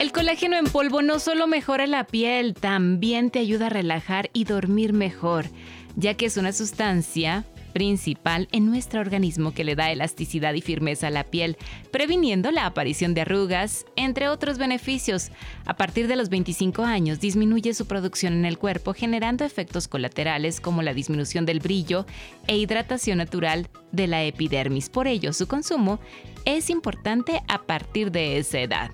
El colágeno en polvo no solo mejora la piel, también te ayuda a relajar y dormir mejor, ya que es una sustancia principal en nuestro organismo que le da elasticidad y firmeza a la piel, previniendo la aparición de arrugas, entre otros beneficios. A partir de los 25 años disminuye su producción en el cuerpo, generando efectos colaterales como la disminución del brillo e hidratación natural de la epidermis. Por ello, su consumo es importante a partir de esa edad.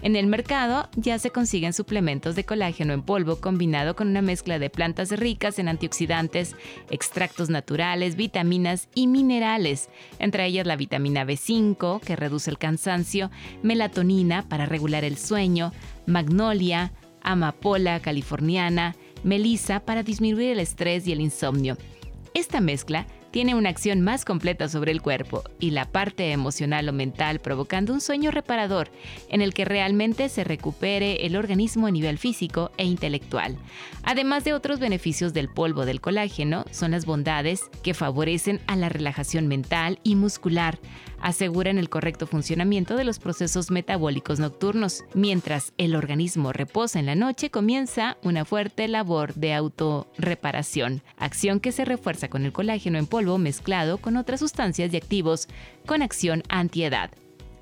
En el mercado ya se consiguen suplementos de colágeno en polvo combinado con una mezcla de plantas ricas en antioxidantes, extractos naturales, vitaminas y minerales, entre ellas la vitamina B5, que reduce el cansancio, melatonina para regular el sueño, magnolia, amapola californiana, melisa para disminuir el estrés y el insomnio. Esta mezcla tiene una acción más completa sobre el cuerpo y la parte emocional o mental, provocando un sueño reparador en el que realmente se recupere el organismo a nivel físico e intelectual. Además de otros beneficios del polvo del colágeno, son las bondades que favorecen a la relajación mental y muscular, aseguran el correcto funcionamiento de los procesos metabólicos nocturnos. Mientras el organismo reposa en la noche, comienza una fuerte labor de autorreparación, acción que se refuerza con el colágeno en polvo mezclado con otras sustancias y activos con acción antiedad.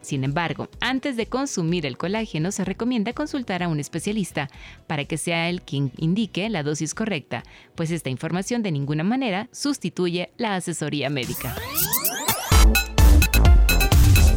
Sin embargo, antes de consumir el colágeno se recomienda consultar a un especialista para que sea él quien indique la dosis correcta, pues esta información de ninguna manera sustituye la asesoría médica.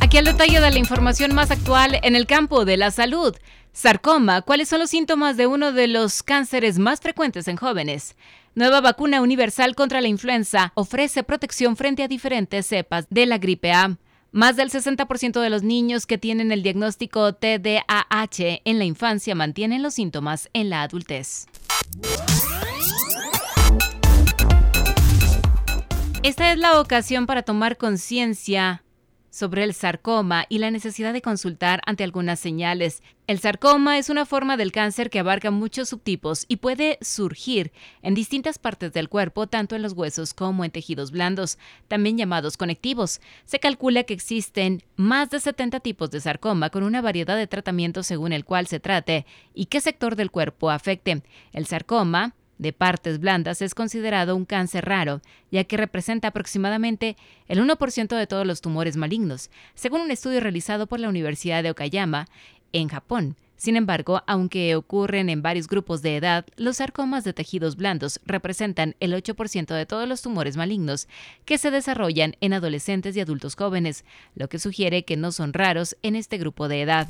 Aquí el detalle de la información más actual en el campo de la salud. Sarcoma, ¿cuáles son los síntomas de uno de los cánceres más frecuentes en jóvenes? Nueva vacuna universal contra la influenza ofrece protección frente a diferentes cepas de la gripe A. Más del 60% de los niños que tienen el diagnóstico TDAH en la infancia mantienen los síntomas en la adultez. Esta es la ocasión para tomar conciencia sobre el sarcoma y la necesidad de consultar ante algunas señales. El sarcoma es una forma del cáncer que abarca muchos subtipos y puede surgir en distintas partes del cuerpo, tanto en los huesos como en tejidos blandos, también llamados conectivos. Se calcula que existen más de 70 tipos de sarcoma con una variedad de tratamientos según el cual se trate y qué sector del cuerpo afecte. El sarcoma de partes blandas es considerado un cáncer raro, ya que representa aproximadamente el 1% de todos los tumores malignos, según un estudio realizado por la Universidad de Okayama, en Japón. Sin embargo, aunque ocurren en varios grupos de edad, los sarcomas de tejidos blandos representan el 8% de todos los tumores malignos que se desarrollan en adolescentes y adultos jóvenes, lo que sugiere que no son raros en este grupo de edad.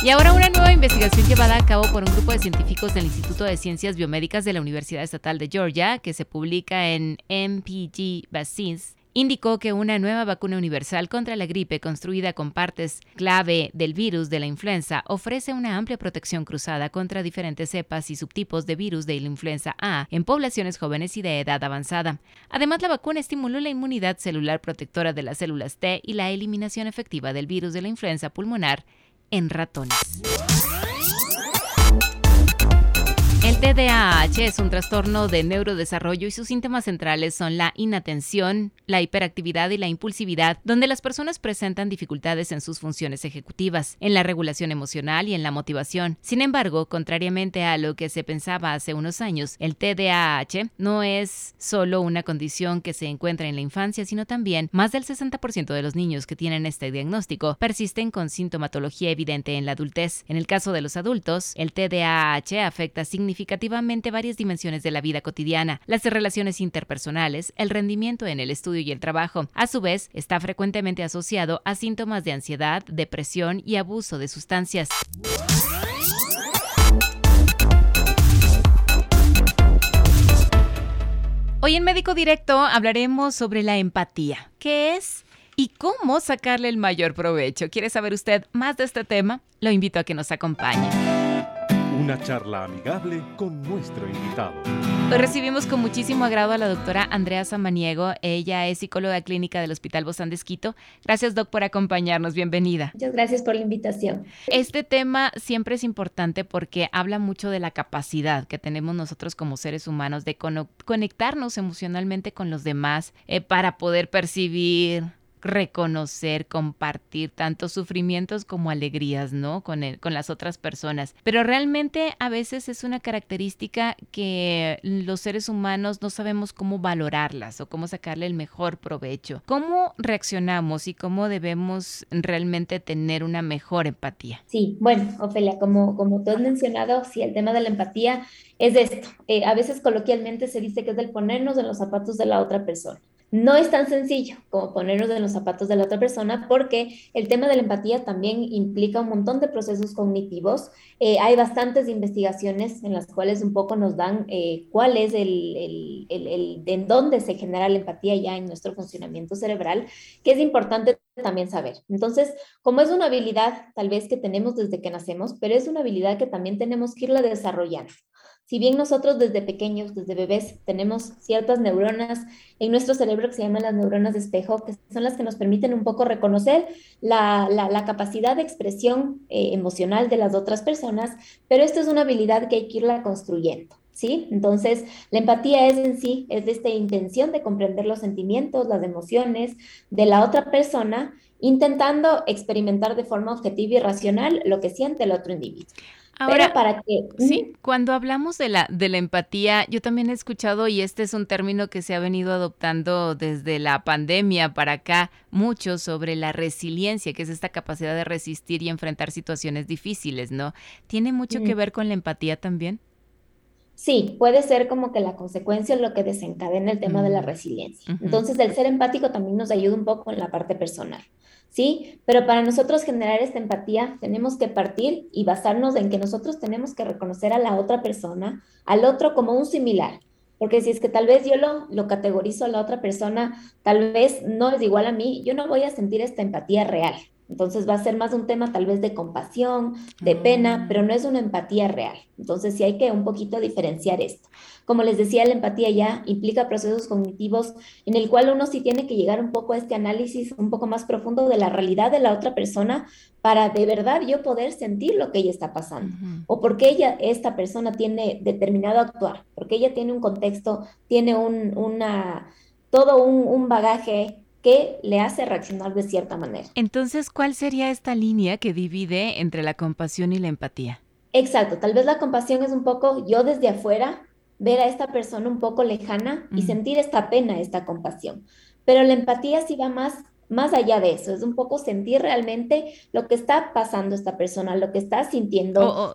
Y ahora una nueva investigación llevada a cabo por un grupo de científicos del Instituto de Ciencias Biomédicas de la Universidad Estatal de Georgia, que se publica en MPG Vaccines, indicó que una nueva vacuna universal contra la gripe construida con partes clave del virus de la influenza ofrece una amplia protección cruzada contra diferentes cepas y subtipos de virus de la influenza A en poblaciones jóvenes y de edad avanzada. Además, la vacuna estimuló la inmunidad celular protectora de las células T y la eliminación efectiva del virus de la influenza pulmonar en ratones. TDAH es un trastorno de neurodesarrollo y sus síntomas centrales son la inatención, la hiperactividad y la impulsividad, donde las personas presentan dificultades en sus funciones ejecutivas, en la regulación emocional y en la motivación. Sin embargo, contrariamente a lo que se pensaba hace unos años, el TDAH no es solo una condición que se encuentra en la infancia, sino también más del 60% de los niños que tienen este diagnóstico persisten con sintomatología evidente en la adultez. En el caso de los adultos, el TDAH afecta significativamente significativamente varias dimensiones de la vida cotidiana, las relaciones interpersonales, el rendimiento en el estudio y el trabajo. A su vez, está frecuentemente asociado a síntomas de ansiedad, depresión y abuso de sustancias. Hoy en Médico Directo hablaremos sobre la empatía. ¿Qué es? y cómo sacarle el mayor provecho. ¿Quiere saber usted más de este tema? Lo invito a que nos acompañe. Una charla amigable con nuestro invitado. Hoy recibimos con muchísimo agrado a la doctora Andrea Samaniego. Ella es psicóloga clínica del Hospital Bozán de Esquito. Gracias, doc, por acompañarnos. Bienvenida. Muchas gracias por la invitación. Este tema siempre es importante porque habla mucho de la capacidad que tenemos nosotros como seres humanos de conectarnos emocionalmente con los demás eh, para poder percibir, reconocer, compartir tantos sufrimientos como alegrías, ¿no? Con, el, con las otras personas. Pero realmente a veces es una característica que los seres humanos no sabemos cómo valorarlas o cómo sacarle el mejor provecho. ¿Cómo reaccionamos y cómo debemos realmente tener una mejor empatía? Sí, bueno, Ofelia, como, como tú has mencionado, sí, el tema de la empatía es esto. Eh, a veces coloquialmente se dice que es el ponernos en los zapatos de la otra persona. No es tan sencillo como ponernos en los zapatos de la otra persona porque el tema de la empatía también implica un montón de procesos cognitivos. Eh, hay bastantes investigaciones en las cuales un poco nos dan eh, cuál es el, el, el, de dónde se genera la empatía ya en nuestro funcionamiento cerebral, que es importante también saber. Entonces, como es una habilidad tal vez que tenemos desde que nacemos, pero es una habilidad que también tenemos que irla desarrollando. Si bien nosotros desde pequeños, desde bebés, tenemos ciertas neuronas en nuestro cerebro que se llaman las neuronas de espejo, que son las que nos permiten un poco reconocer la, capacidad de expresión eh, emocional de las otras personas, pero esto es una habilidad que hay que irla construyendo. ¿Sí? Entonces, la empatía es en sí, es de esta intención de comprender los sentimientos, las emociones de la otra persona, intentando experimentar de forma objetiva y racional lo que siente el otro individuo. Ahora, para que... Sí, cuando hablamos de la, de la empatía, yo también he escuchado, y este es un término que se ha venido adoptando desde la pandemia para acá, mucho sobre la resiliencia, que es esta capacidad de resistir y enfrentar situaciones difíciles, ¿no? ¿Tiene mucho que ver con la empatía también? Sí, puede ser como que la consecuencia es lo que desencadena el tema de la mm, resiliencia. Entonces, el ser empático también nos ayuda un poco en la parte personal. ¿Sí? Pero para nosotros generar esta empatía tenemos que partir y basarnos en que nosotros tenemos que reconocer a la otra persona, al otro como un similar. Porque si es que tal vez yo lo, lo categorizo a la otra persona, tal vez no es igual a mí, yo no voy a sentir esta empatía real. Entonces va a ser más un tema tal vez de compasión, de pena, ah. pero no es una empatía real. Entonces sí hay que un poquito diferenciar esto. Como les decía, la empatía ya implica procesos cognitivos en el cual uno sí tiene que llegar un poco a este análisis un poco más profundo de la realidad de la otra persona para de verdad yo poder sentir lo que ella está pasando o porque ella, esta persona tiene determinado actuar, porque ella tiene un contexto, tiene un, una, todo un, un bagaje que le hace reaccionar de cierta manera. Entonces, ¿cuál sería esta línea que divide entre la compasión y la empatía? Exacto, tal vez la compasión es un poco yo desde afuera ver a esta persona un poco lejana y sentir esta pena, esta compasión. Pero la empatía sí va más más allá de eso, es un poco sentir realmente lo que está pasando esta persona, lo que está sintiendo.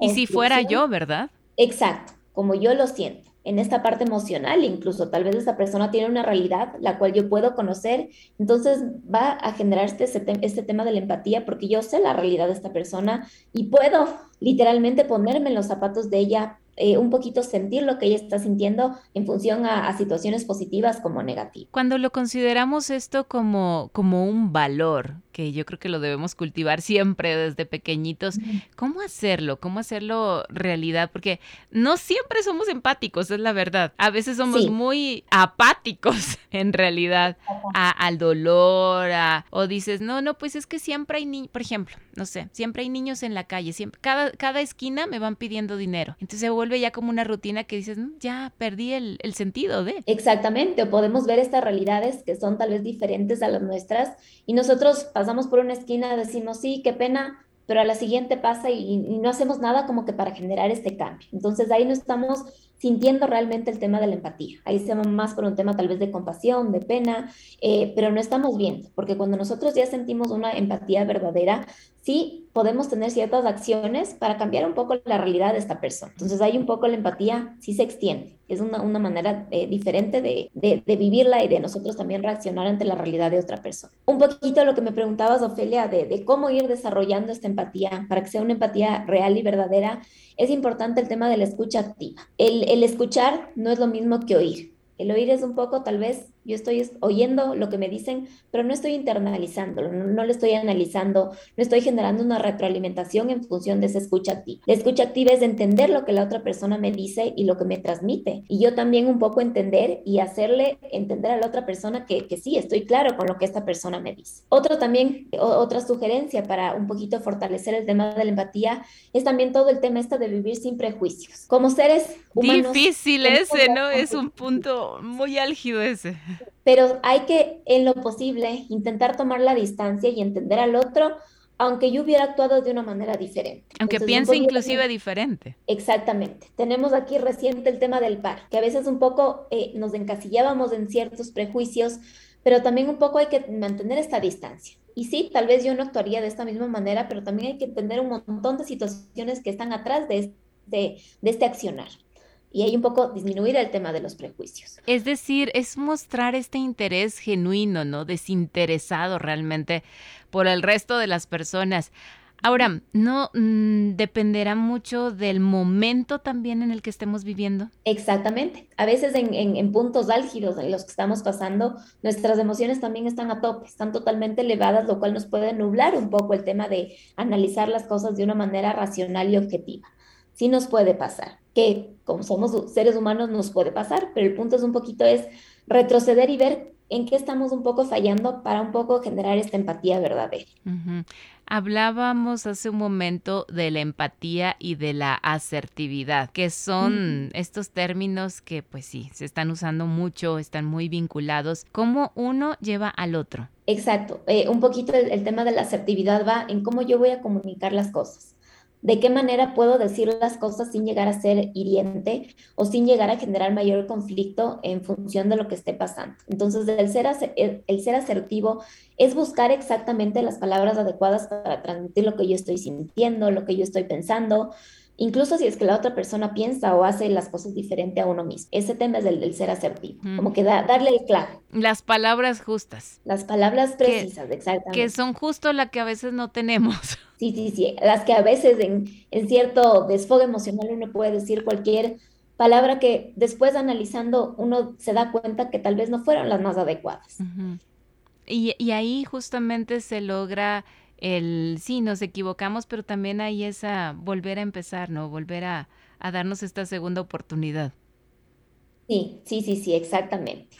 y si fuera yo, ¿verdad? Exacto, como yo lo siento en esta parte emocional, incluso tal vez esa persona tiene una realidad la cual yo puedo conocer, entonces va a generarse este, este tema de la empatía porque yo sé la realidad de esta persona y puedo literalmente ponerme en los zapatos de ella eh, un poquito sentir lo que ella está sintiendo en función a, situaciones positivas como negativas. Cuando lo consideramos esto como, como un valor, que yo creo que lo debemos cultivar siempre desde pequeñitos, ¿cómo hacerlo? ¿Cómo hacerlo realidad? Porque no siempre somos empáticos, es la verdad. A veces somos muy apáticos en realidad al dolor, o dices, no, no, pues es que siempre hay niños, por ejemplo, no sé, siempre hay niños en la calle, siempre, cada, cada esquina me van pidiendo dinero. Entonces se vuelve ya como una rutina que dices, mm, ya perdí el, el sentido de. Exactamente, o podemos ver estas realidades que son tal vez diferentes a las nuestras y nosotros pasamos por una esquina, decimos, sí, qué pena, pero a la siguiente pasa y, y, no hacemos nada como que para generar este cambio. Entonces ahí no estamos sintiendo realmente el tema de la empatía. Ahí se va más por un tema tal vez de compasión, de pena, eh, pero no estamos viendo, porque cuando nosotros ya sentimos una empatía verdadera, sí podemos tener ciertas acciones para cambiar un poco la realidad de esta persona. Entonces hay un poco la empatía, sí se extiende. Es una, una manera eh, diferente de, de, vivirla y de nosotros también reaccionar ante la realidad de otra persona. Un poquito lo que me preguntabas, Ofelia, de, de cómo ir desarrollando esta empatía para que sea una empatía real y verdadera, es importante el tema de la escucha activa. El, el escuchar no es lo mismo que oír. El oír es un poco tal vez Yo estoy oyendo lo que me dicen, pero no estoy internalizando, no, no lo estoy analizando, no estoy generando una retroalimentación en función de esa escucha activa. La escucha activa es entender lo que la otra persona me dice y lo que me transmite. Y yo también un poco entender y hacerle entender a la otra persona que, que sí, estoy claro con lo que esta persona me dice. Otro también, otra sugerencia para un poquito fortalecer el tema de la empatía es también todo el tema este de vivir sin prejuicios. Como seres humanos. Difícil ese, ¿no? Es un punto muy álgido ese. Pero hay que, en lo posible, intentar tomar la distancia y entender al otro aunque yo hubiera actuado de una manera diferente. Aunque piense inclusive diferente. Exactamente. Tenemos aquí reciente el tema del par, que a veces un poco eh, nos encasillábamos en ciertos prejuicios, pero también un poco hay que mantener esta distancia. Y sí, tal vez yo no actuaría de esta misma manera, pero también hay que entender un montón de situaciones que están atrás de, de, de este accionar y hay un poco disminuir el tema de los prejuicios. Es decir, es mostrar este interés genuino, ¿no? Desinteresado realmente por el resto de las personas. Ahora, ¿no mm, dependerá mucho del momento también en el que estemos viviendo? Exactamente. A veces en, en, puntos álgidos en los que estamos pasando, nuestras emociones también están a tope, están totalmente elevadas, lo cual nos puede nublar un poco el tema de analizar las cosas de una manera racional y objetiva. Sí nos puede pasar, que como somos seres humanos nos puede pasar, pero el punto es un poquito es retroceder y ver en qué estamos un poco fallando para un poco generar esta empatía verdadera. Hablábamos hace un momento de la empatía y de la asertividad, que son estos términos que pues sí, se están usando mucho, están muy vinculados. ¿Cómo uno lleva al otro? Exacto, eh, un poquito el tema de la asertividad va en cómo yo voy a comunicar las cosas de qué manera puedo decir las cosas sin llegar a ser hiriente o sin llegar a generar mayor conflicto en función de lo que esté pasando. Entonces, el ser, el ser asertivo es buscar exactamente las palabras adecuadas para transmitir lo que yo estoy sintiendo, lo que yo estoy pensando, incluso si es que la otra persona piensa o hace las cosas diferente a uno mismo. Ese tema es el del ser asertivo, como que darle el clave. Las palabras justas. Las palabras precisas, exactamente. Que son justo la que a veces no tenemos. Sí, sí, sí, las que a veces en, en cierto desfogue emocional uno puede decir cualquier palabra que después analizando uno se da cuenta que tal vez no fueron las más adecuadas. y, y ahí justamente se logra el sí, nos equivocamos, pero también hay esa volver a empezar, ¿no? Volver a, a darnos esta segunda oportunidad. Sí, sí, sí, sí, exactamente.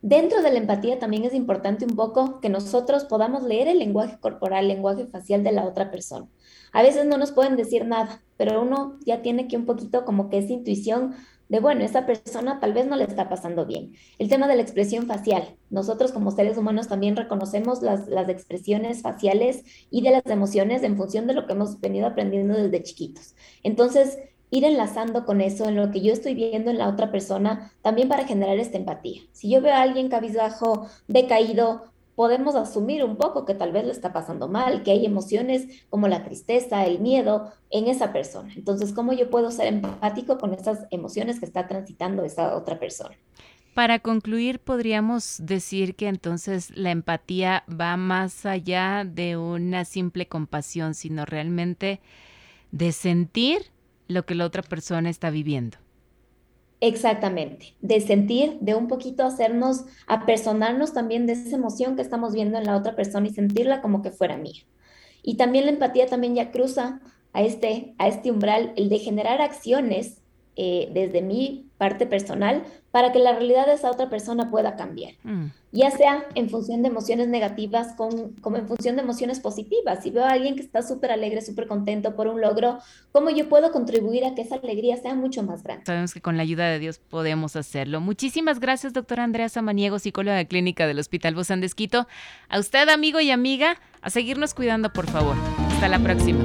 Dentro de la empatía también es importante un poco que nosotros podamos leer el lenguaje corporal, el lenguaje facial de la otra persona. A veces no nos pueden decir nada, pero uno ya tiene que un poquito como que esa intuición de, bueno, esa persona tal vez no le está pasando bien. El tema de la expresión facial. Nosotros como seres humanos también reconocemos las, las expresiones faciales y de las emociones en función de lo que hemos venido aprendiendo desde chiquitos. Entonces, ir enlazando con eso en lo que yo estoy viendo en la otra persona, también para generar esta empatía. Si yo veo a alguien cabizbajo, decaído, podemos asumir un poco que tal vez le está pasando mal, que hay emociones como la tristeza, el miedo en esa persona. Entonces, ¿cómo yo puedo ser empático con esas emociones que está transitando esa otra persona? Para concluir, podríamos decir que entonces la empatía va más allá de una simple compasión, sino realmente de sentir lo que la otra persona está viviendo. Exactamente, de sentir, de un poquito hacernos, apersonarnos también de esa emoción que estamos viendo en la otra persona y sentirla como que fuera mía. Y también la empatía también ya cruza a este, a este umbral, el de generar acciones eh, desde mi parte personal para que la realidad de esa otra persona pueda cambiar. Mm. Ya sea en función de emociones negativas como en función de emociones positivas. Si veo a alguien que está súper alegre, súper contento por un logro, ¿cómo yo puedo contribuir a que esa alegría sea mucho más grande? Sabemos que con la ayuda de Dios podemos hacerlo. Muchísimas gracias, doctora Andrea Samaniego, psicóloga clínica del Hospital Bozán de Esquito. A usted, amigo y amiga, a seguirnos cuidando, por favor. Hasta la próxima.